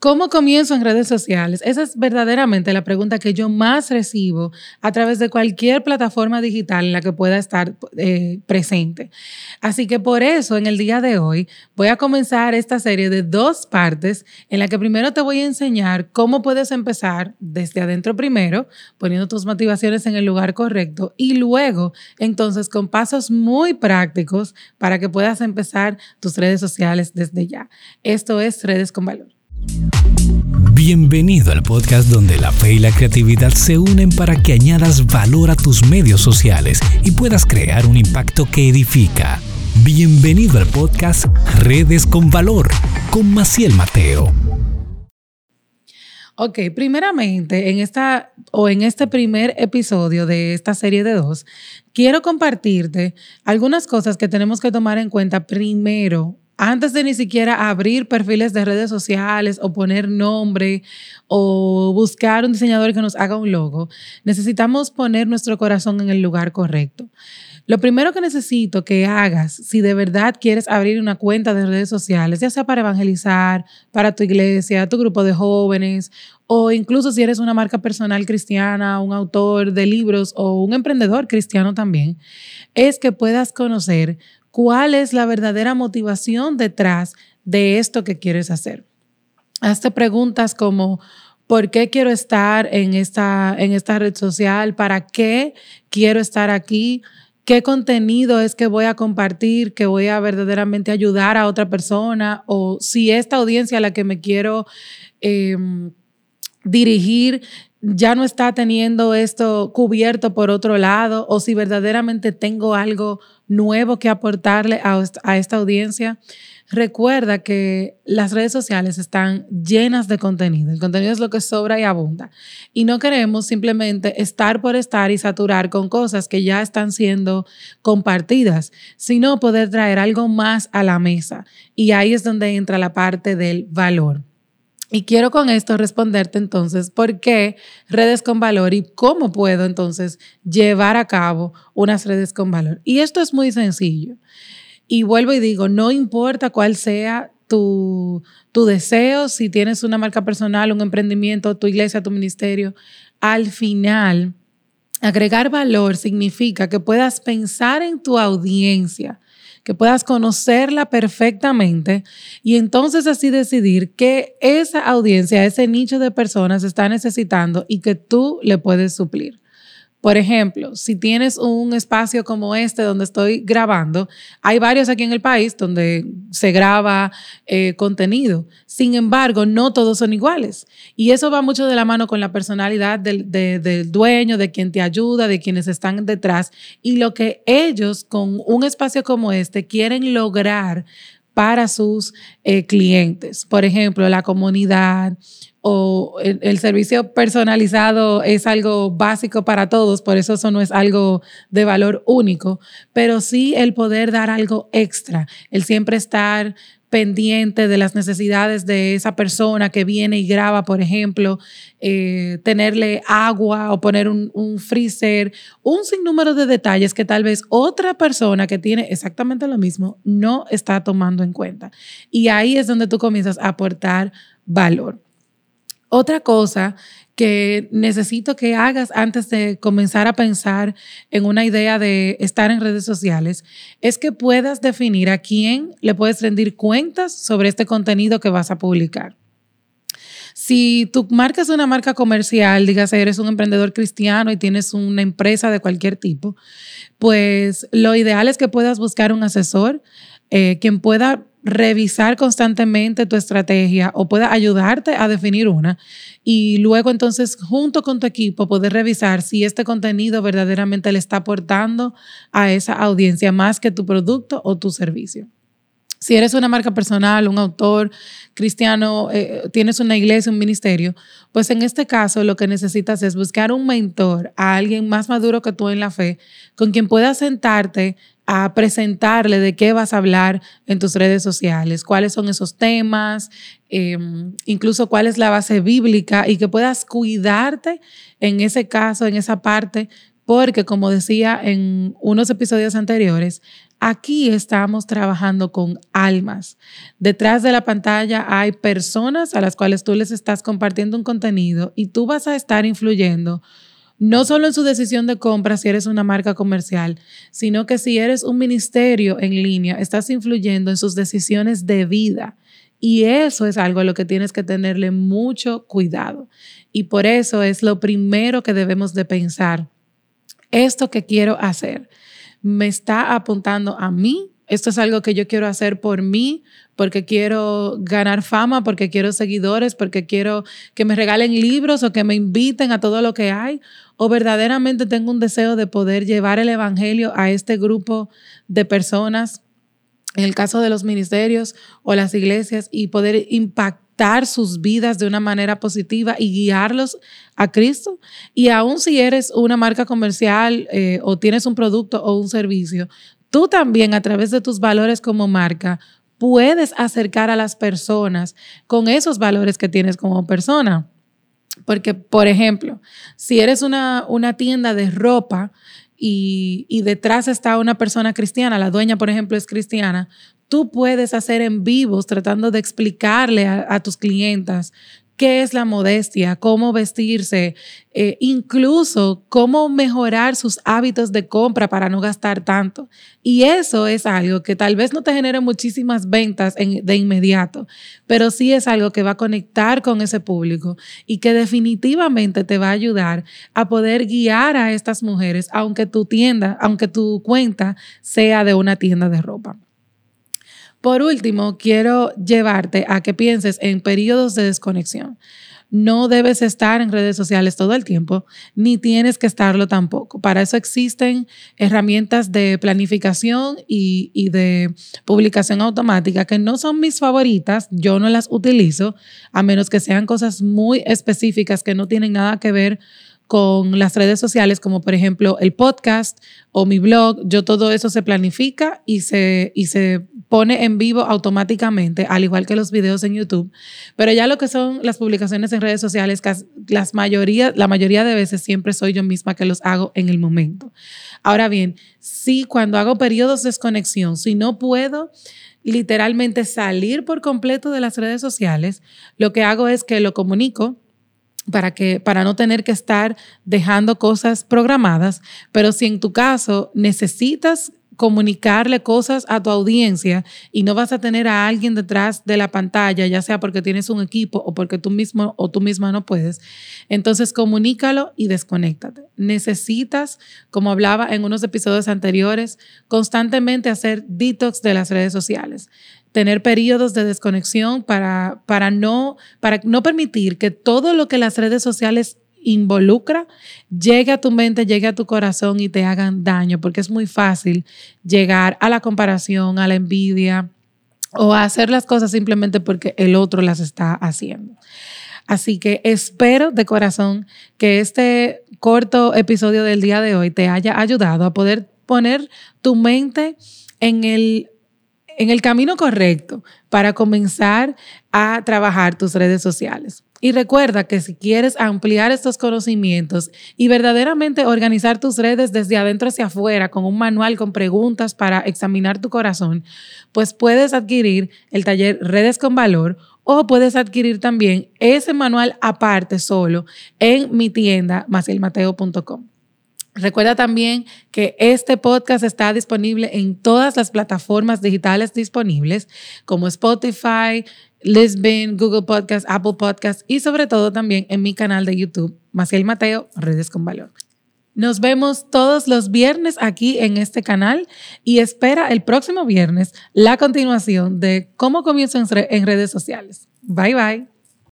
¿Cómo comienzo en redes sociales? Esa es verdaderamente la pregunta que yo más recibo a través de cualquier plataforma digital en la que pueda estar eh, presente. Así que por eso en el día de hoy voy a comenzar esta serie de dos partes en la que primero te voy a enseñar cómo puedes empezar desde adentro primero, poniendo tus motivaciones en el lugar correcto y luego entonces con pasos muy prácticos para que puedas empezar tus redes sociales desde ya. Esto es Redes con Valor. Bienvenido al podcast donde la fe y la creatividad se unen para que añadas valor a tus medios sociales y puedas crear un impacto que edifica. Bienvenido al podcast Redes con Valor con Maciel Mateo. Ok, primeramente, en esta o en este primer episodio de esta serie de dos, quiero compartirte algunas cosas que tenemos que tomar en cuenta primero antes de ni siquiera abrir perfiles de redes sociales o poner nombre o buscar un diseñador que nos haga un logo, necesitamos poner nuestro corazón en el lugar correcto. Lo primero que necesito que hagas, si de verdad quieres abrir una cuenta de redes sociales, ya sea para evangelizar, para tu iglesia, tu grupo de jóvenes, o incluso si eres una marca personal cristiana, un autor de libros o un emprendedor cristiano también, es que puedas conocer cuál es la verdadera motivación detrás de esto que quieres hacer. Hazte preguntas como, ¿por qué quiero estar en esta, en esta red social? ¿Para qué quiero estar aquí? ¿Qué contenido es que voy a compartir, que voy a verdaderamente ayudar a otra persona? O si esta audiencia a la que me quiero em, dirigir ya no está teniendo esto cubierto por otro lado, o si verdaderamente tengo algo nuevo que aportarle a, esta audiencia. Recuerda que las redes sociales están llenas de contenido. El contenido es lo que sobra y abunda. Y no queremos simplemente estar por estar y saturar con cosas que ya están siendo compartidas, sino poder traer algo más a la mesa. Y ahí es donde entra la parte del valor. Y quiero con esto responderte entonces por qué redes con valor y cómo puedo entonces llevar a cabo unas redes con valor. Y esto es muy sencillo. Y vuelvo y digo, no importa cuál sea tu, tu deseo, si tienes una marca personal, un emprendimiento, tu iglesia, tu ministerio, al final, agregar valor significa que puedas pensar en tu audiencia que puedas conocerla perfectamente y entonces así decidir qué esa audiencia, ese nicho de personas está necesitando y que tú le puedes suplir. Por ejemplo, si tienes un espacio como este donde estoy grabando, hay varios aquí en el país donde se graba eh, contenido. Sin embargo, no todos son iguales. Y eso va mucho de la mano con la personalidad del, del dueño, de quien te ayuda, de quienes están detrás y lo que ellos con un espacio como este quieren lograr para sus eh, clientes. Por ejemplo, la comunidad, o el, servicio personalizado es algo básico para todos, por eso eso no es algo de valor único, pero sí el poder dar algo extra, el siempre estar pendiente de las necesidades de esa persona que viene y graba, por ejemplo, eh, tenerle agua o poner un, un, freezer, un sinnúmero de detalles que tal vez otra persona que tiene exactamente lo mismo no está tomando en cuenta. Y ahí es donde tú comienzas a aportar valor. Otra cosa que necesito que hagas antes de comenzar a pensar en una idea de estar en redes sociales es que puedas definir a quién le puedes rendir cuentas sobre este contenido que vas a publicar. Si tu marca es una marca comercial, dígase, eres un emprendedor cristiano y tienes una empresa de cualquier tipo, pues lo ideal es que puedas buscar un asesor eh, quien pueda revisar constantemente tu estrategia o pueda ayudarte a definir una y luego entonces junto con tu equipo poder revisar si este contenido verdaderamente le está aportando a esa audiencia más que tu producto o tu servicio. Si eres una marca personal, un autor cristiano, eh, tienes una iglesia, un ministerio, pues en este caso lo que necesitas es buscar un mentor, a alguien más maduro que tú en la fe, con quien puedas sentarte a presentarle de qué vas a hablar en tus redes sociales, cuáles son esos temas, em, incluso cuál es la base bíblica y que puedas cuidarte en ese caso, en esa parte, porque como decía en unos episodios anteriores, aquí estamos trabajando con almas. Detrás de la pantalla hay personas a las cuales tú les estás compartiendo un contenido y tú vas a estar influyendo no solo en su decisión de compra si eres una marca comercial, sino que si eres un ministerio en línea, estás influyendo en sus decisiones de vida. Y eso es algo a lo que tienes que tenerle mucho cuidado. Y por eso es lo primero que debemos de pensar. Esto que quiero hacer me está apuntando a mí. Esto es algo que yo quiero hacer por mí, porque quiero ganar fama, porque quiero seguidores, porque quiero que me regalen libros o que me inviten a todo lo que hay, o verdaderamente tengo un deseo de poder llevar el Evangelio a este grupo de personas, en el caso de los ministerios o las iglesias, y poder impactar sus vidas de una manera positiva y guiarlos a Cristo. Y aún si eres una marca comercial eh, o tienes un producto o un servicio, tú también a través de tus valores como marca puedes acercar a las personas con esos valores que tienes como persona. Porque, por ejemplo, si eres una, una tienda de ropa y, y, detrás está una persona cristiana, la dueña, por ejemplo, es cristiana, tú puedes hacer en vivos tratando de explicarle a, a tus clientas qué es la modestia, cómo vestirse, eh, incluso cómo mejorar sus hábitos de compra para no gastar tanto. Y eso es algo que tal vez no te genere muchísimas ventas de inmediato, pero sí es algo que va a conectar con ese público y que definitivamente te va a ayudar a poder guiar a estas mujeres, aunque tu tienda, aunque tu cuenta sea de una tienda de ropa. Por último, quiero llevarte a que pienses en periodos de desconexión. No debes estar en redes sociales todo el tiempo, ni tienes que estarlo tampoco. Para eso existen herramientas de planificación y, de publicación automática que no son mis favoritas, yo no las utilizo, a menos que sean cosas muy específicas que no tienen nada que ver con las redes sociales, como por ejemplo el podcast o mi blog, yo todo eso se planifica y se, y se pone en vivo automáticamente, al igual que los videos en YouTube. Pero ya lo que son las publicaciones en redes sociales, las mayoría, la mayoría de veces siempre soy yo misma que los hago en el momento. Ahora bien, si cuando hago periodos de desconexión, si no puedo literalmente salir por completo de las redes sociales, lo que hago es que lo comunico para, que, para no tener que estar dejando cosas programadas, pero si en tu caso necesitas comunicarle cosas a tu audiencia y no vas a tener a alguien detrás de la pantalla, ya sea porque tienes un equipo o porque tú mismo o tú misma no puedes, entonces comunícalo y desconéctate. Necesitas, como hablaba en unos episodios anteriores, constantemente hacer detox de las redes sociales tener periodos de desconexión para, para, no, para no permitir que todo lo que las redes sociales involucra llegue a tu mente, llegue a tu corazón y te hagan daño, porque es muy fácil llegar a la comparación, a la envidia o a hacer las cosas simplemente porque el otro las está haciendo. Así que espero de corazón que este corto episodio del día de hoy te haya ayudado a poder poner tu mente en el en el camino correcto para comenzar a trabajar tus redes sociales. Y recuerda que si quieres ampliar estos conocimientos y verdaderamente organizar tus redes desde adentro hacia afuera con un manual con preguntas para examinar tu corazón, pues puedes adquirir el taller Redes con Valor o puedes adquirir también ese manual aparte solo en mi tienda macielmateo.com. Recuerda también que este podcast está disponible en todas las plataformas digitales disponibles como Spotify, Lisbon, Google Podcast, Apple Podcast y sobre todo también en mi canal de YouTube, Maciel Mateo, Redes con Valor. Nos vemos todos los viernes aquí en este canal y espera el próximo viernes la continuación de cómo comienzo en redes sociales. Bye bye.